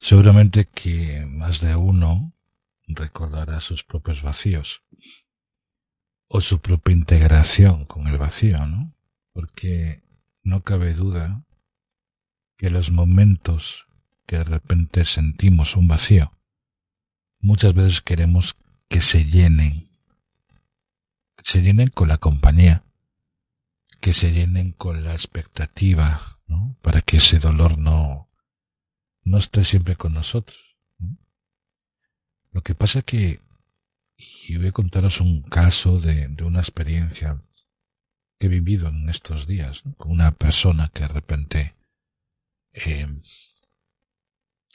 Seguramente que más de uno recordará sus propios vacíos o su propia integración con el vacío, ¿no? Porque no cabe duda que los momentos que de repente sentimos un vacío, muchas veces queremos que se llenen, que se llenen con la compañía, que se llenen con la expectativa, ¿no? Para que ese dolor no, no esté siempre con nosotros. Lo que pasa que y voy a contaros un caso de, una experiencia que he vivido en estos días con una persona que de repente eh,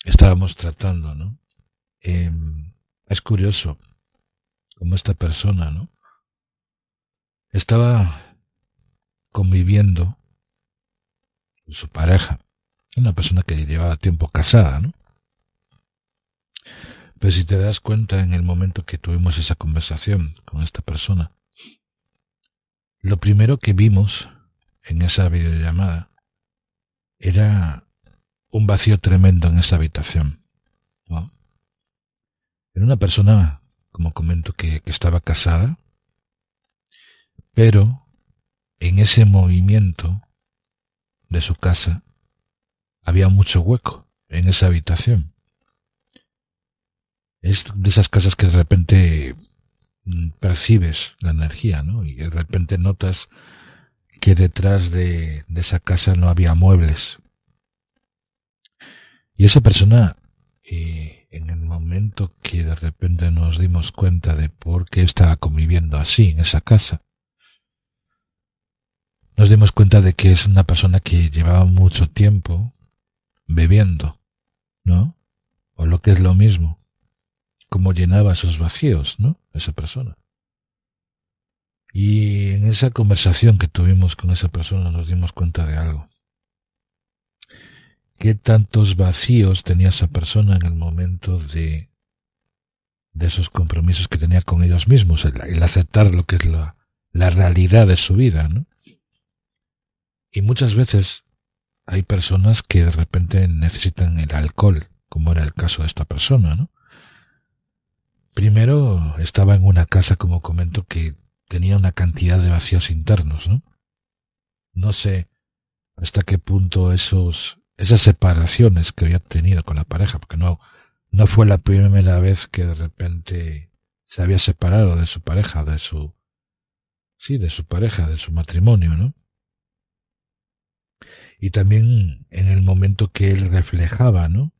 estábamos tratando, ¿no? Eh, es curioso como esta persona, ¿no? Estaba conviviendo con su pareja, una persona que llevaba tiempo casada, ¿no? Pero si te das cuenta en el momento que tuvimos esa conversación con esta persona, lo primero que vimos en esa videollamada era un vacío tremendo en esa habitación. Era una persona, como comento, que, que estaba casada, pero en ese movimiento de su casa había mucho hueco en esa habitación. Es de esas casas que de repente mm, percibes la energía, ¿no? Y de repente notas que detrás de, esa casa no había muebles. Y esa persona, eh, en el momento que de repente nos dimos cuenta de por qué estaba conviviendo así en esa casa, nos dimos cuenta de que es una persona que llevaba mucho tiempo bebiendo, ¿no? O lo que es lo mismo, cómo llenaba esos vacíos, ¿no? Esa persona. Y en esa conversación que tuvimos con esa persona nos dimos cuenta de algo. ¿Qué tantos vacíos tenía esa persona en el momento de, de esos compromisos que tenía con ellos mismos, el, aceptar lo que es la, la realidad de su vida, ¿no? Y muchas veces hay personas que de repente necesitan el alcohol, como era el caso de esta persona, ¿no? Primero estaba en una casa, como comento, que tenía una cantidad de vacíos internos, ¿no? No sé hasta qué punto esos, esas separaciones que había tenido con la pareja, porque no, no fue la primera vez que de repente se había separado de su pareja, de su, sí, de su pareja, de su matrimonio, ¿no? Y también en el momento que él reflejaba, ¿no?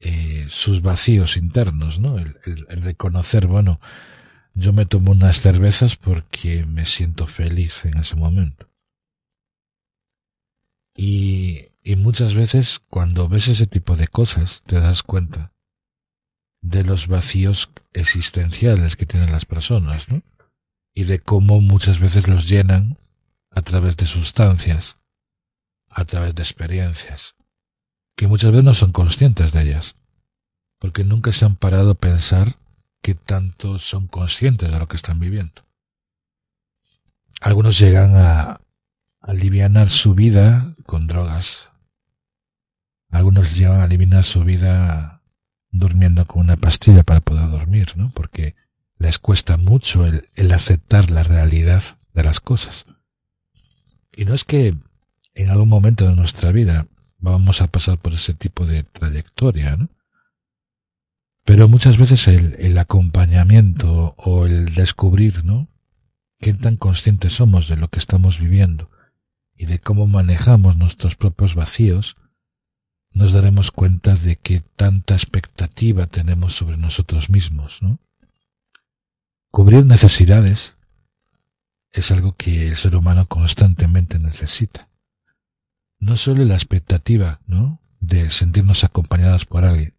Eh, sus vacíos internos, ¿no? El, reconocer, bueno, yo me tomo unas cervezas porque me siento feliz en ese momento. Y, y muchas veces cuando ves ese tipo de cosas te das cuenta de los vacíos existenciales que tienen las personas, ¿no? Y de cómo muchas veces los llenan a través de sustancias, a través de experiencias que muchas veces no son conscientes de ellas, porque nunca se han parado a pensar que tanto son conscientes de lo que están viviendo. Algunos llegan a aliviar su vida con drogas. Algunos llegan a aliviar su vida durmiendo con una pastilla para poder dormir, ¿no? Porque les cuesta mucho el, el aceptar la realidad de las cosas. Y no es que en algún momento de nuestra vida vamos a pasar por ese tipo de trayectoria, ¿no? Pero muchas veces el, acompañamiento o el descubrir, ¿no? Qué tan conscientes somos de lo que estamos viviendo y de cómo manejamos nuestros propios vacíos, nos daremos cuenta de que tanta expectativa tenemos sobre nosotros mismos, ¿no? Cubrir necesidades es algo que el ser humano constantemente necesita no solo la expectativa, ¿no? de sentirnos acompañados por alguien.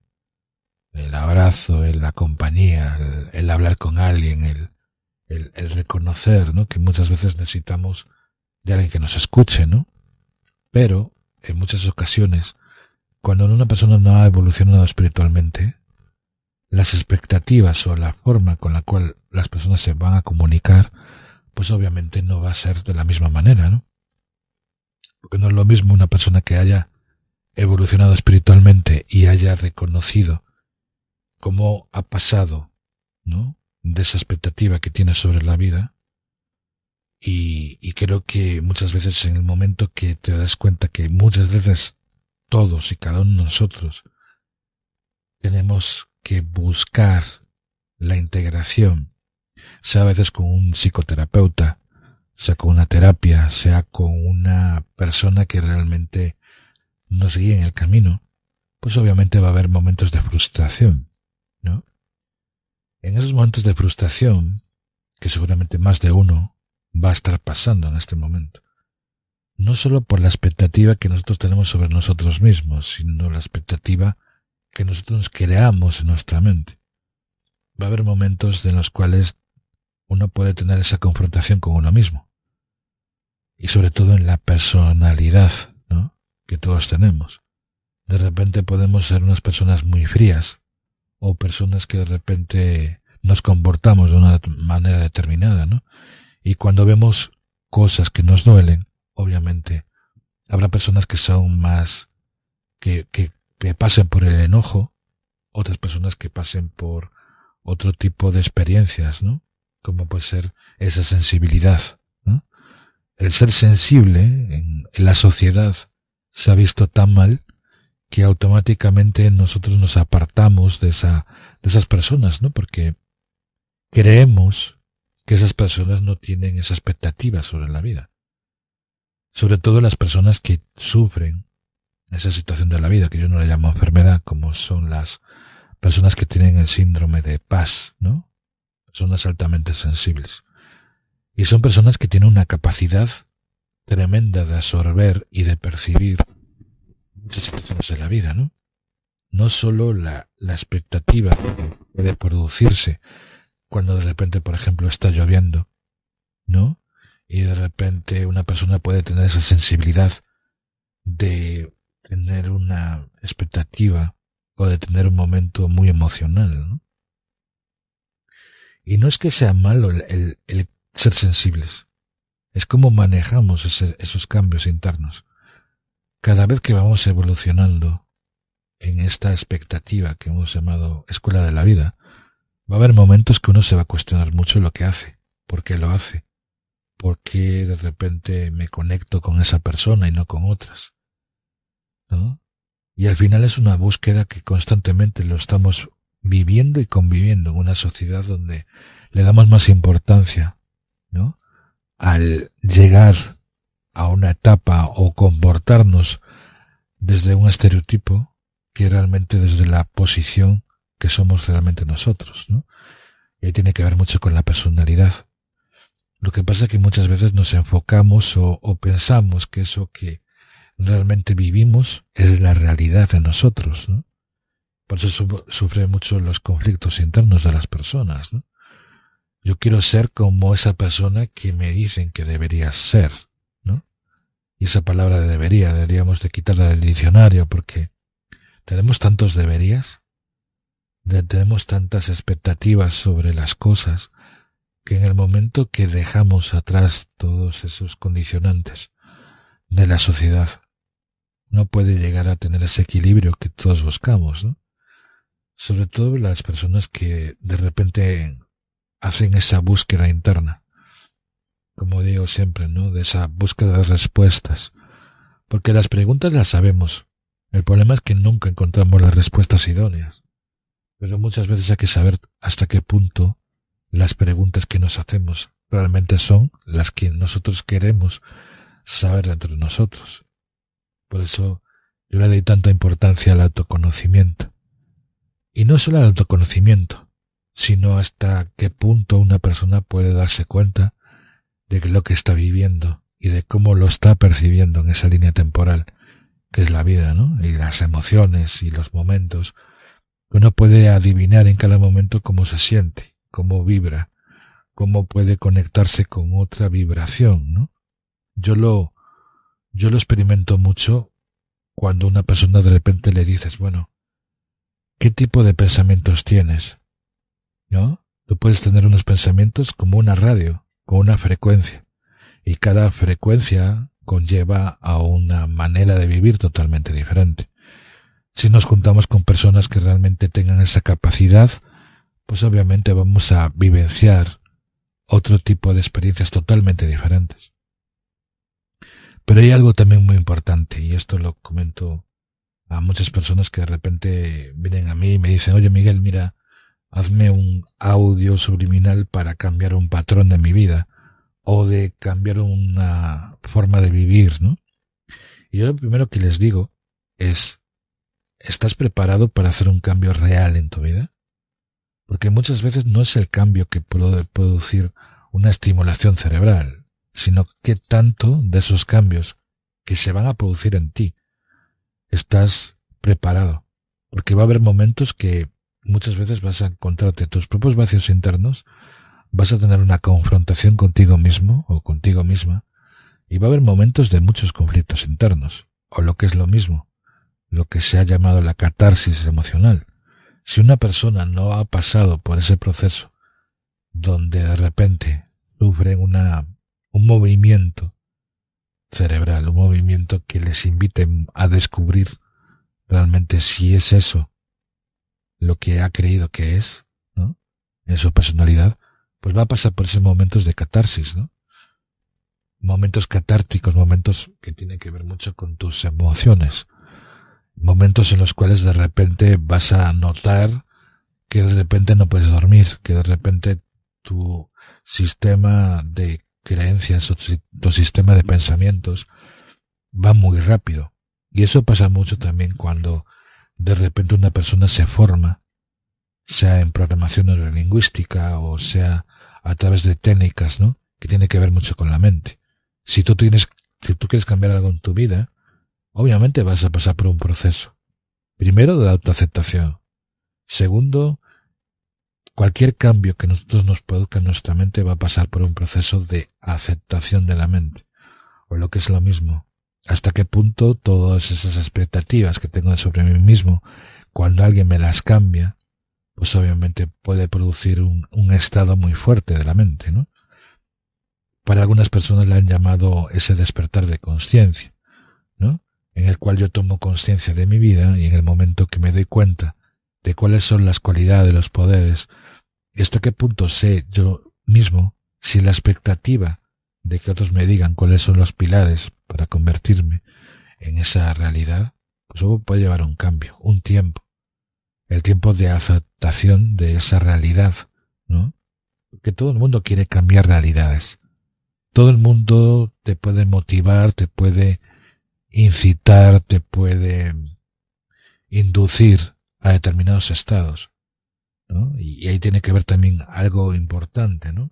El abrazo, la compañía, el, hablar con alguien, el, el, reconocer, ¿no? Que muchas veces necesitamos de alguien que nos escuche, ¿no? Pero, en muchas ocasiones, cuando una persona no ha evolucionado espiritualmente, las expectativas o la forma con la cual las personas se van a comunicar, pues obviamente no va a ser de la misma manera, ¿no? Porque no es lo mismo una persona que haya evolucionado espiritualmente y haya reconocido cómo ha pasado, ¿no? De esa expectativa que tiene sobre la vida. Y, y creo que muchas veces en el momento que te das cuenta que muchas veces todos y cada uno de nosotros tenemos que buscar la integración, sea a veces con un psicoterapeuta, sea con una terapia, sea con una persona que realmente nos guíe en el camino, pues obviamente va a haber momentos de frustración, ¿no? En esos momentos de frustración, que seguramente más de uno va a estar pasando en este momento, no solo por la expectativa que nosotros tenemos sobre nosotros mismos, sino la expectativa que nosotros creamos en nuestra mente. Va a haber momentos en los cuales uno puede tener esa confrontación con uno mismo. Y sobre todo en la personalidad, ¿no? Que todos tenemos. De repente podemos ser unas personas muy frías o personas que de repente nos comportamos de una manera determinada, ¿no? Y cuando vemos cosas que nos duelen, obviamente, habrá personas que son más, que, que que pasen por el enojo, otras personas que pasen por otro tipo de experiencias, ¿no? Como puede ser esa sensibilidad, ¿no? El ser sensible en, la sociedad se ha visto tan mal que automáticamente nosotros nos apartamos de esa, de esas personas, ¿no? Porque creemos que esas personas no tienen esa expectativa sobre la vida. Sobre todo las personas que sufren esa situación de la vida, que yo no le llamo enfermedad, como son las personas que tienen el síndrome de paz, ¿no? Personas altamente sensibles. Y son personas que tienen una capacidad tremenda de absorber y de percibir muchas situaciones de la vida, ¿no? No solo la, la expectativa que puede producirse cuando de repente, por ejemplo, está lloviendo, ¿no? Y de repente una persona puede tener esa sensibilidad de tener una expectativa o de tener un momento muy emocional. ¿no? Y no es que sea malo el, ser sensibles, es como manejamos esos cambios internos. Cada vez que vamos evolucionando en esta expectativa que hemos llamado escuela de la vida, va a haber momentos que uno se va a cuestionar mucho lo que hace, por qué lo hace, por qué de repente me conecto con esa persona y no con otras. ¿no? Y al final es una búsqueda que constantemente lo estamos viviendo y conviviendo en una sociedad donde le damos más importancia, ¿no? Al llegar a una etapa o comportarnos desde un estereotipo que realmente desde la posición que somos realmente nosotros, ¿no? Y ahí tiene que ver mucho con la personalidad. Lo que pasa es que muchas veces nos enfocamos o, o pensamos que eso que realmente vivimos es la realidad de nosotros, ¿no? Por eso sufre mucho los conflictos internos de las personas, ¿no? Yo quiero ser como esa persona que me dicen que debería ser, ¿no? Y esa palabra de debería deberíamos de quitarla del diccionario porque tenemos tantos deberías, tenemos tantas expectativas sobre las cosas que en el momento que dejamos atrás todos esos condicionantes de la sociedad no puede llegar a tener ese equilibrio que todos buscamos, ¿no? Sobre todo las personas que de repente hacen esa búsqueda interna, como digo siempre, ¿no? De esa búsqueda de respuestas. Porque las preguntas las sabemos. El problema es que nunca encontramos las respuestas idóneas. Pero muchas veces hay que saber hasta qué punto las preguntas que nos hacemos realmente son las que nosotros queremos saber dentro de nosotros. Por eso yo le doy tanta importancia al autoconocimiento. Y no solo al autoconocimiento, sino hasta qué punto una persona puede darse cuenta de lo que está viviendo y de cómo lo está percibiendo en esa línea temporal que es la vida, ¿no? Y las emociones y los momentos. Uno puede adivinar en cada momento cómo se siente, cómo vibra, cómo puede conectarse con otra vibración, ¿no? Yo lo, yo lo experimento mucho cuando una persona de repente le dices, bueno, ¿qué tipo de pensamientos tienes? ¿No? Tú puedes tener unos pensamientos como una radio, con una frecuencia, y cada frecuencia conlleva a una manera de vivir totalmente diferente. Si nos juntamos con personas que realmente tengan esa capacidad, pues obviamente vamos a vivenciar otro tipo de experiencias totalmente diferentes. Pero hay algo también muy importante, y esto lo comento a muchas personas que de repente vienen a mí y me dicen, oye Miguel, mira, hazme un audio subliminal para cambiar un patrón de mi vida o de cambiar una forma de vivir, ¿no? Y yo lo primero que les digo es, ¿estás preparado para hacer un cambio real en tu vida? Porque muchas veces no es el cambio que puede producir una estimulación cerebral, sino que tanto de esos cambios que se van a producir en ti estás preparado. Porque va a haber momentos que muchas veces vas a encontrarte tus propios vacíos internos, vas a tener una confrontación contigo mismo o contigo misma, y va a haber momentos de muchos conflictos internos, o lo que es lo mismo, lo que se ha llamado la catarsis emocional. Si una persona no ha pasado por ese proceso, donde de repente sufre una, un movimiento cerebral, un movimiento que les invite a descubrir realmente si es eso lo que ha creído que es, ¿no? En su personalidad, pues va a pasar por esos momentos de catarsis, ¿no? Momentos catárticos, momentos que tienen que ver mucho con tus emociones, momentos en los cuales de repente vas a notar que de repente no puedes dormir, que de repente tu sistema de creencias o tu sistema de pensamientos va muy rápido. Y eso pasa mucho también cuando de repente una persona se forma, sea en programación neurolingüística o sea a través de técnicas, ¿no? Que tiene que ver mucho con la mente. Si tú tienes, si tú quieres cambiar algo en tu vida, obviamente vas a pasar por un proceso. Primero, de autoaceptación. Segundo, cualquier cambio que nosotros nos produzca en nuestra mente va a pasar por un proceso de aceptación de la mente. O lo que es lo mismo, hasta qué punto todas esas expectativas que tengo sobre mí mismo, cuando alguien me las cambia, pues obviamente puede producir un, un estado muy fuerte de la mente, ¿no? Para algunas personas le han llamado ese despertar de conciencia, ¿no? en el cual yo tomo conciencia de mi vida y en el momento que me doy cuenta de cuáles son las cualidades, los poderes, hasta qué punto sé yo mismo si la expectativa de que otros me digan cuáles son los pilares para convertirme en esa realidad, pues eso puede llevar un cambio, un tiempo, el tiempo de aceptación de esa realidad, ¿no? Porque todo el mundo quiere cambiar realidades. Todo el mundo te puede motivar, te puede incitar, te puede inducir a determinados estados. Y ahí tiene que ver también algo importante, ¿no?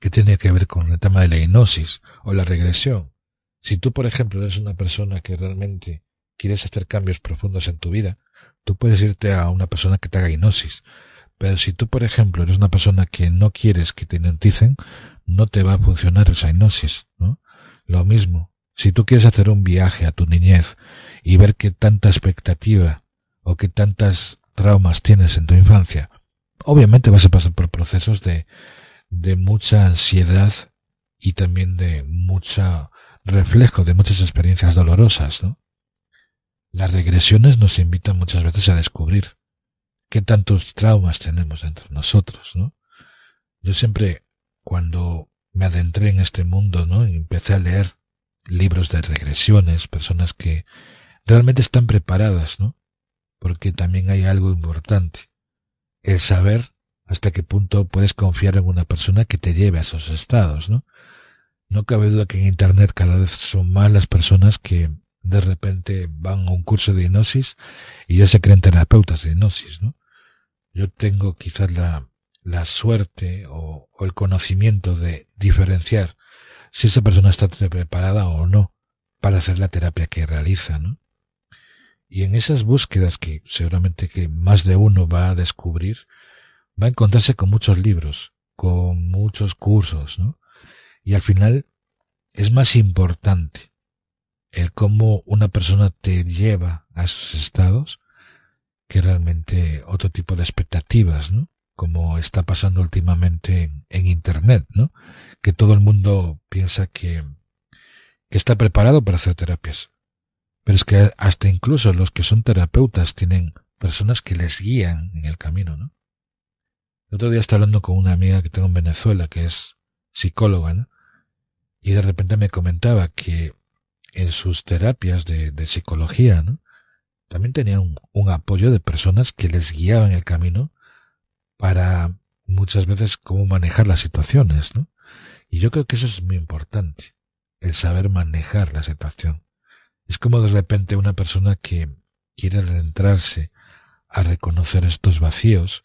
Que tiene que ver con el tema de la hipnosis o la regresión. Si tú, por ejemplo, eres una persona que realmente quieres hacer cambios profundos en tu vida, tú puedes irte a una persona que te haga hipnosis. Pero si tú, por ejemplo, eres una persona que no quieres que te hipnoticen, no te va a funcionar esa hipnosis, ¿no? Lo mismo, si tú quieres hacer un viaje a tu niñez y ver qué tanta expectativa o qué tantas traumas tienes en tu infancia, obviamente vas a pasar por procesos de, de mucha ansiedad y también de mucha reflejo de muchas experiencias dolorosas, ¿no? Las regresiones nos invitan muchas veces a descubrir qué tantos traumas tenemos dentro de nosotros, ¿no? Yo siempre, cuando me adentré en este mundo, ¿no? Empecé a leer libros de regresiones, personas que realmente están preparadas, ¿no? Porque también hay algo importante, el saber hasta qué punto puedes confiar en una persona que te lleve a esos estados, ¿no? No cabe duda que en Internet cada vez son más las personas que de repente van a un curso de hipnosis y ya se creen terapeutas de hipnosis, ¿no? Yo tengo quizás la, la suerte o, o el conocimiento de diferenciar si esa persona está preparada o no para hacer la terapia que realiza, ¿no? Y en esas búsquedas que seguramente que más de uno va a descubrir, va a encontrarse con muchos libros, con muchos cursos, ¿no? Y al final es más importante el cómo una persona te lleva a esos estados que realmente otro tipo de expectativas, ¿no? Como está pasando últimamente en, Internet, ¿no? Que todo el mundo piensa que está preparado para hacer terapias. Pero es que hasta incluso los que son terapeutas tienen personas que les guían en el camino, ¿no? El otro día estaba hablando con una amiga que tengo en Venezuela, que es psicóloga, ¿no? Y de repente me comentaba que en sus terapias de, psicología, ¿no? También tenía un, un, apoyo de personas que les guiaban el camino para muchas veces cómo manejar las situaciones, ¿no? Y yo creo que eso es muy importante, el saber manejar la situación. Es como de repente una persona que quiere adentrarse a reconocer estos vacíos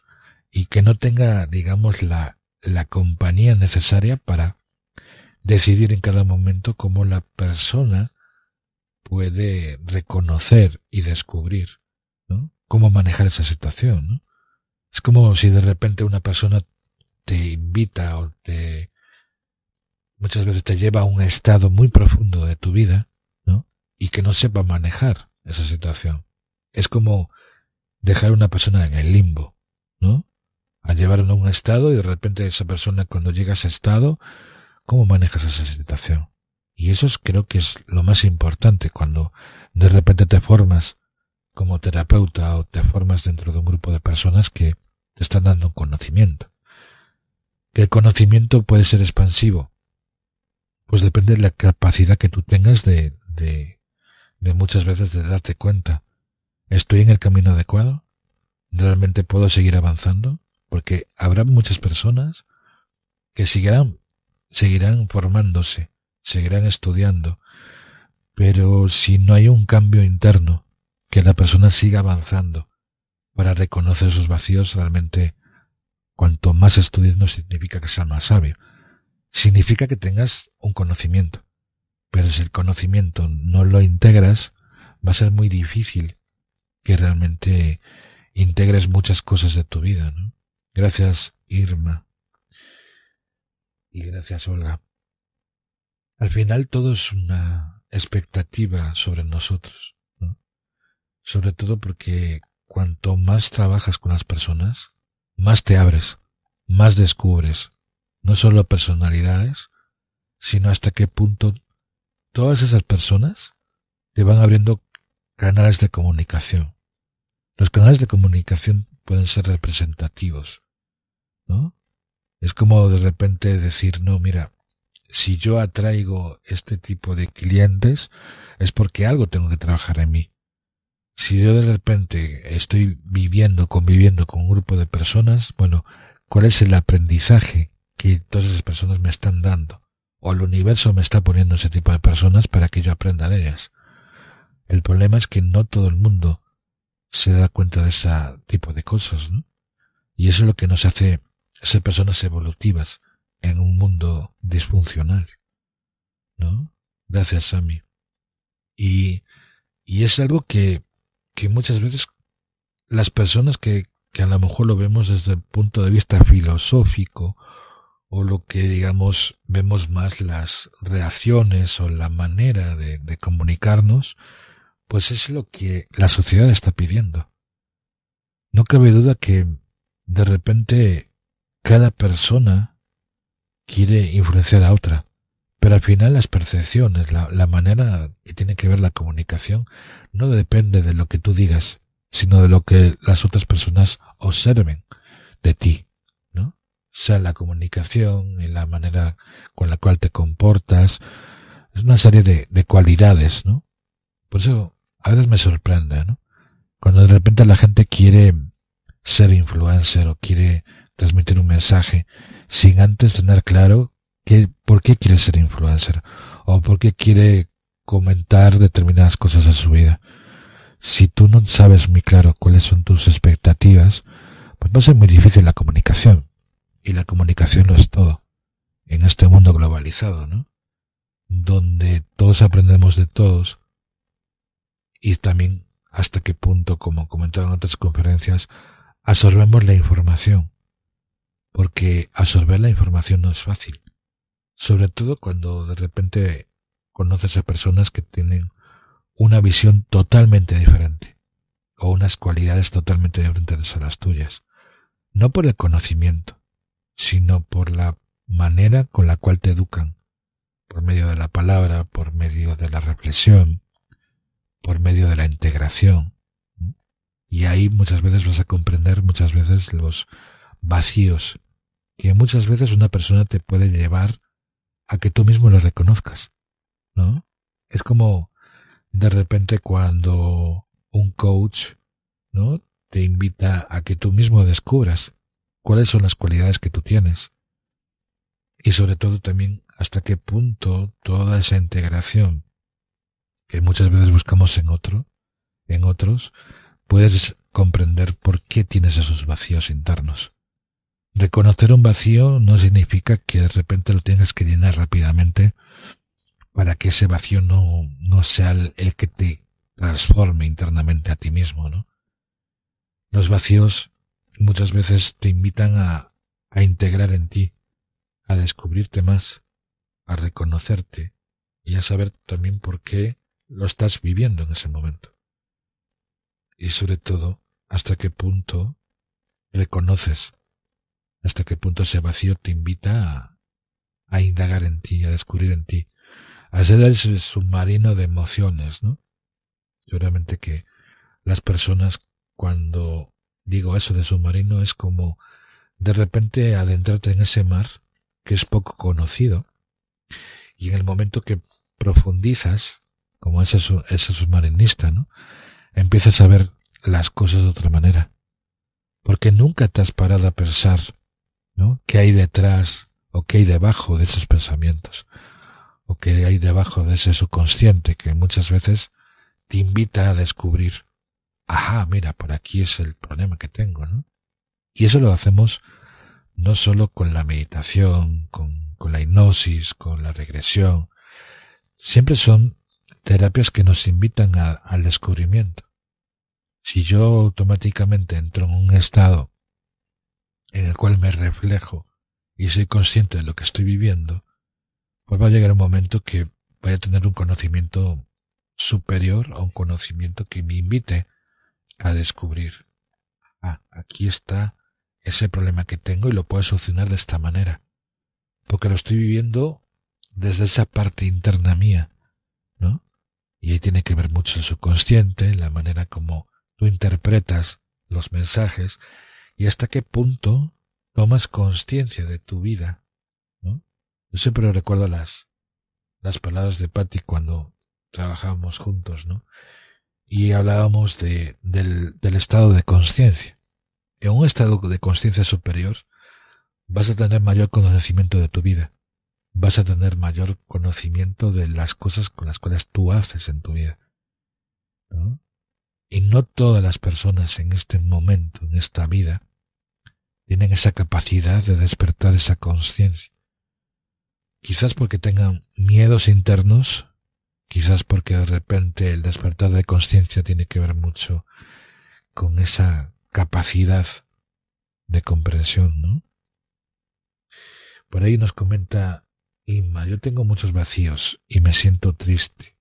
y que no tenga, digamos, la, la compañía necesaria para decidir en cada momento cómo la persona puede reconocer y descubrir, ¿no? Cómo manejar esa situación, ¿no? Es como si de repente una persona te invita o te muchas veces te lleva a un estado muy profundo de tu vida. Y que no sepa manejar esa situación. Es como dejar a una persona en el limbo, ¿no? A llevarlo a un estado y de repente esa persona cuando llega a ese estado, ¿cómo manejas esa situación? Y eso es, creo que es lo más importante cuando de repente te formas como terapeuta o te formas dentro de un grupo de personas que te están dando un conocimiento. Que el conocimiento puede ser expansivo. Pues depende de la capacidad que tú tengas de, de, de muchas veces de darte cuenta. ¿Estoy en el camino adecuado? ¿Realmente puedo seguir avanzando? Porque habrá muchas personas que seguirán, seguirán formándose, seguirán estudiando, pero si no hay un cambio interno, que la persona siga avanzando para reconocer sus vacíos, realmente cuanto más estudies no significa que sea más sabio, significa que tengas un conocimiento, pero si el conocimiento no lo integras, va a ser muy difícil que realmente integres muchas cosas de tu vida, ¿no? Gracias, Irma. Y gracias, Olga. Al final todo es una expectativa sobre nosotros, ¿no? Sobre todo porque cuanto más trabajas con las personas, más te abres, más descubres, no solo personalidades, sino hasta qué punto todas esas personas te van abriendo canales de comunicación. Los canales de comunicación pueden ser representativos, ¿no? Es como de repente decir, no, mira, si yo atraigo este tipo de clientes es porque algo tengo que trabajar en mí. Si yo de repente estoy viviendo, conviviendo con un grupo de personas, bueno, ¿cuál es el aprendizaje que todas esas personas me están dando? O el universo me está poniendo ese tipo de personas para que yo aprenda de ellas. El problema es que no todo el mundo se da cuenta de ese tipo de cosas, ¿no? Y eso es lo que nos hace ser personas evolutivas, en un mundo disfuncional. ¿No? Gracias, Sammy. Y, y es algo que, que muchas veces las personas que, que a lo mejor lo vemos desde el punto de vista filosófico o lo que digamos vemos más las reacciones o la manera de, comunicarnos, pues es lo que la sociedad está pidiendo. No cabe duda que de repente cada persona quiere influenciar a otra. Pero al final las percepciones, la, la, manera que tiene que ver la comunicación, no depende de lo que tú digas, sino de lo que las otras personas observen de ti, sea, la comunicación y la manera con la cual te comportas, es una serie de, de cualidades, ¿no? Por eso a veces me sorprende, ¿no? Cuando de repente la gente quiere ser influencer o quiere transmitir un mensaje sin antes tener claro que, por qué quiere ser influencer o por qué quiere comentar determinadas cosas a su vida. Si tú no sabes muy claro cuáles son tus expectativas, pues va a ser muy difícil la comunicación. Y la comunicación lo es todo. En este mundo globalizado, ¿no? donde todos aprendemos de todos y también hasta qué punto, como comentaron en otras conferencias, absorbemos la información. Porque absorber la información no es fácil. Sobre todo cuando de repente conoces a personas que tienen una visión totalmente diferente o unas cualidades totalmente diferentes a las tuyas. No por el conocimiento, sino por la manera con la cual te educan, por medio de la palabra, por medio de la reflexión, por medio de la integración. Y ahí muchas veces vas a comprender muchas veces los vacíos que muchas veces una persona te puede llevar a que tú mismo lo reconozcas, ¿no? Es como de repente cuando un coach, ¿no? Te invita a que tú mismo descubras cuáles son las cualidades que tú tienes. Y sobre todo también hasta qué punto toda esa integración que muchas veces buscamos en otro, en otros, puedes comprender por qué tienes esos vacíos internos. Reconocer un vacío no significa que de repente lo tengas que llenar rápidamente para que ese vacío no, no sea el, el que te transforme internamente a ti mismo, ¿no? Los vacíos muchas veces te invitan a, a integrar en ti, a descubrirte más, a reconocerte y a saber también por qué lo estás viviendo en ese momento. Y sobre todo, hasta qué punto reconoces, hasta qué punto ese vacío te invita a, a indagar en ti, a descubrir en ti, a ser ese submarino de emociones, ¿no? Seguramente que las personas cuando digo eso de submarino es como de repente adentrarte en ese mar que es poco conocido y en el momento que profundizas como ese, ese submarinista, ¿no? Empiezas a ver las cosas de otra manera. Porque nunca te has parado a pensar, ¿no? ¿Qué hay detrás o qué hay debajo de esos pensamientos? O qué hay debajo de ese subconsciente que muchas veces te invita a descubrir, ajá, mira, por aquí es el problema que tengo, ¿no? Y eso lo hacemos no solo con la meditación, con, la hipnosis, con la regresión. Siempre son terapias que nos invitan al descubrimiento. Si yo automáticamente entro en un estado en el cual me reflejo y soy consciente de lo que estoy viviendo, pues va a llegar un momento que voy a tener un conocimiento superior a un conocimiento que me invite a descubrir, ah, aquí está ese problema que tengo y lo puedo solucionar de esta manera, porque lo estoy viviendo desde esa parte interna mía, ¿no? Y ahí tiene que ver mucho el subconsciente, la manera como tú interpretas los mensajes y hasta qué punto tomas conciencia de tu vida. ¿no? Yo siempre recuerdo las, las palabras de Patty cuando trabajábamos juntos, ¿no? Y hablábamos de, del, del estado de conciencia. En un estado de conciencia superior vas a tener mayor conocimiento de tu vida vas a tener mayor conocimiento de las cosas con las cuales tú haces en tu vida. Y no todas las personas en este momento, en esta vida, tienen esa capacidad de despertar esa conciencia. Quizás porque tengan miedos internos, quizás porque de repente el despertar de conciencia tiene que ver mucho con esa capacidad de comprensión, ¿no? Por ahí nos comenta Inma, yo tengo muchos vacíos y me siento triste.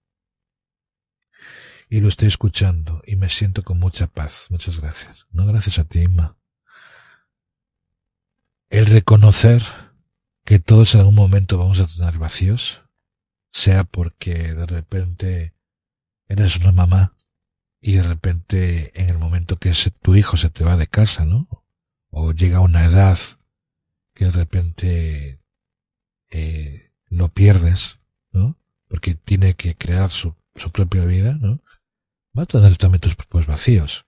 Y lo estoy escuchando y me siento con mucha paz. Muchas gracias. No gracias a ti, Inma. El reconocer que todos en algún momento vamos a tener vacíos, sea porque de repente eres una mamá y de repente en el momento que tu hijo se te va de casa, ¿no? O llega a una edad que de repente eh, lo pierdes, ¿no? Porque tiene que crear su, su propia vida, ¿no? Va a tener también tus propios vacíos.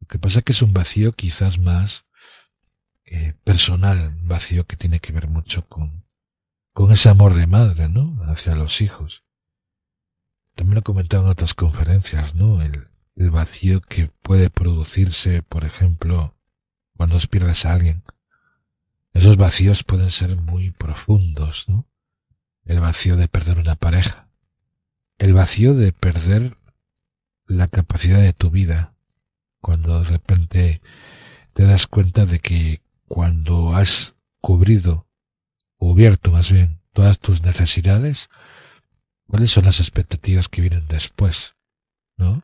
Lo que pasa es que es un vacío quizás más eh, personal, vacío que tiene que ver mucho con, con ese amor de madre, ¿no? Hacia los hijos. También lo he comentado en otras conferencias, ¿no? El, vacío que puede producirse, por ejemplo, cuando pierdes a alguien esos vacíos pueden ser muy profundos, ¿no? el vacío de perder una pareja, el vacío de perder la capacidad de tu vida, cuando de repente te das cuenta de que cuando has cubrido, cubierto más bien, todas tus necesidades, cuáles son las expectativas que vienen después, ¿no?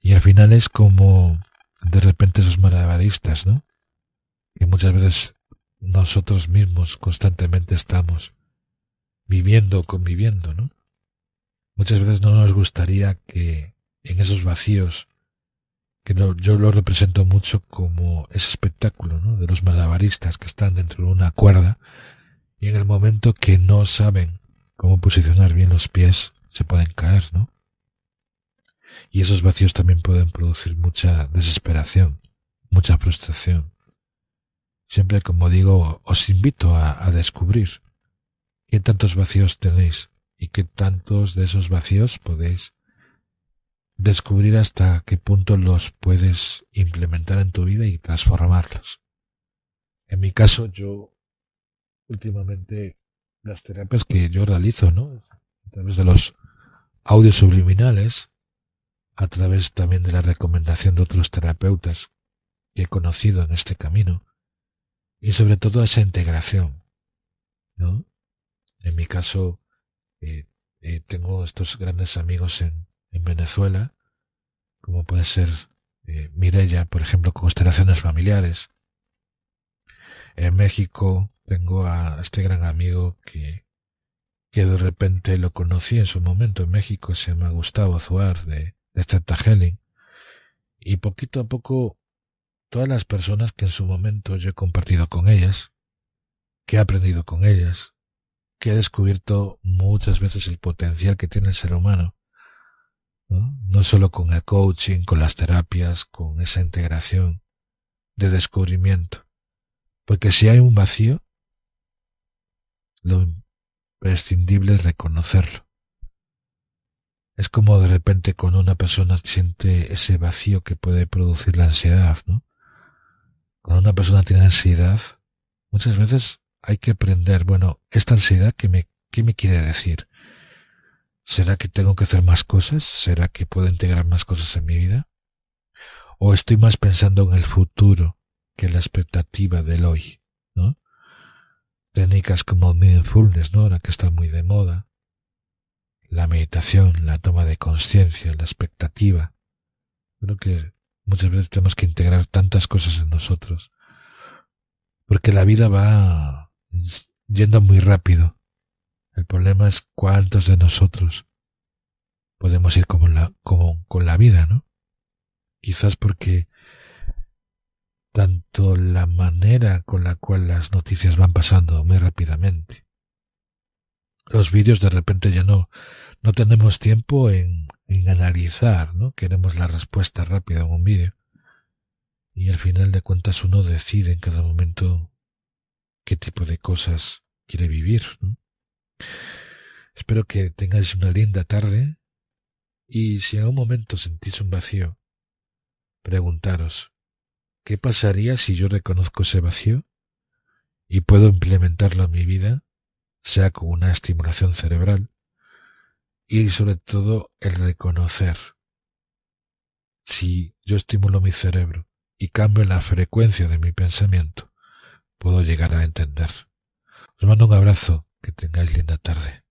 Y al final es como de repente esos malabaristas, ¿no? Que muchas veces nosotros mismos constantemente estamos viviendo, conviviendo, ¿no? Muchas veces no nos gustaría que en esos vacíos, que yo lo represento mucho como ese espectáculo, ¿no? De los malabaristas que están dentro de una cuerda y en el momento que no saben cómo posicionar bien los pies, se pueden caer, ¿no? Y esos vacíos también pueden producir mucha desesperación, mucha frustración. Siempre, como digo, os invito a, descubrir qué tantos vacíos tenéis y qué tantos de esos vacíos podéis descubrir hasta qué punto los puedes implementar en tu vida y transformarlos. En mi caso, yo últimamente las terapias que yo realizo, ¿no? A través de los audios subliminales, a través también de la recomendación de otros terapeutas que he conocido en este camino, y sobre todo esa integración, ¿no? En mi caso, eh, eh, tengo estos grandes amigos en, en Venezuela, como puede ser eh, Mirella, por ejemplo, constelaciones familiares. En México tengo a este gran amigo que, que de repente lo conocí en su momento en México, se llama Gustavo Azuar de, de Zeta Y poquito a poco, todas las personas que en su momento yo he compartido con ellas, que he aprendido con ellas, que he descubierto muchas veces el potencial que tiene el ser humano, ¿no? solo con el coaching, con las terapias, con esa integración de descubrimiento. Porque si hay un vacío, lo imprescindible es reconocerlo. Es como de repente cuando una persona siente ese vacío que puede producir la ansiedad, ¿no? Cuando una persona tiene ansiedad, muchas veces hay que aprender, bueno, esta ansiedad, ¿qué me, qué me quiere decir? ¿Será que tengo que hacer más cosas? ¿Será que puedo integrar más cosas en mi vida? ¿O estoy más pensando en el futuro que en la expectativa del hoy, ¿no? técnicas como mindfulness, ¿no? Ahora que está muy de moda. La meditación, la toma de conciencia, la expectativa. Creo que muchas veces tenemos que integrar tantas cosas en nosotros. Porque la vida va yendo muy rápido. El problema es cuántos de nosotros podemos ir como la, con la vida, ¿no? Quizás porque tanto la manera con la cual las noticias van pasando muy rápidamente. Los vídeos de repente ya no, no tenemos tiempo en, en analizar, ¿no? Queremos la respuesta rápida en un vídeo. Y al final de cuentas uno decide en cada momento qué tipo de cosas quiere vivir, ¿no? Espero que tengáis una linda tarde y si en un momento sentís un vacío, preguntaros, ¿Qué pasaría si yo reconozco ese vacío y puedo implementarlo en mi vida, sea con una estimulación cerebral y sobre todo el reconocer si yo estimulo mi cerebro y cambio la frecuencia de mi pensamiento, puedo llegar a entender. Os mando un abrazo, que tengáis linda tarde.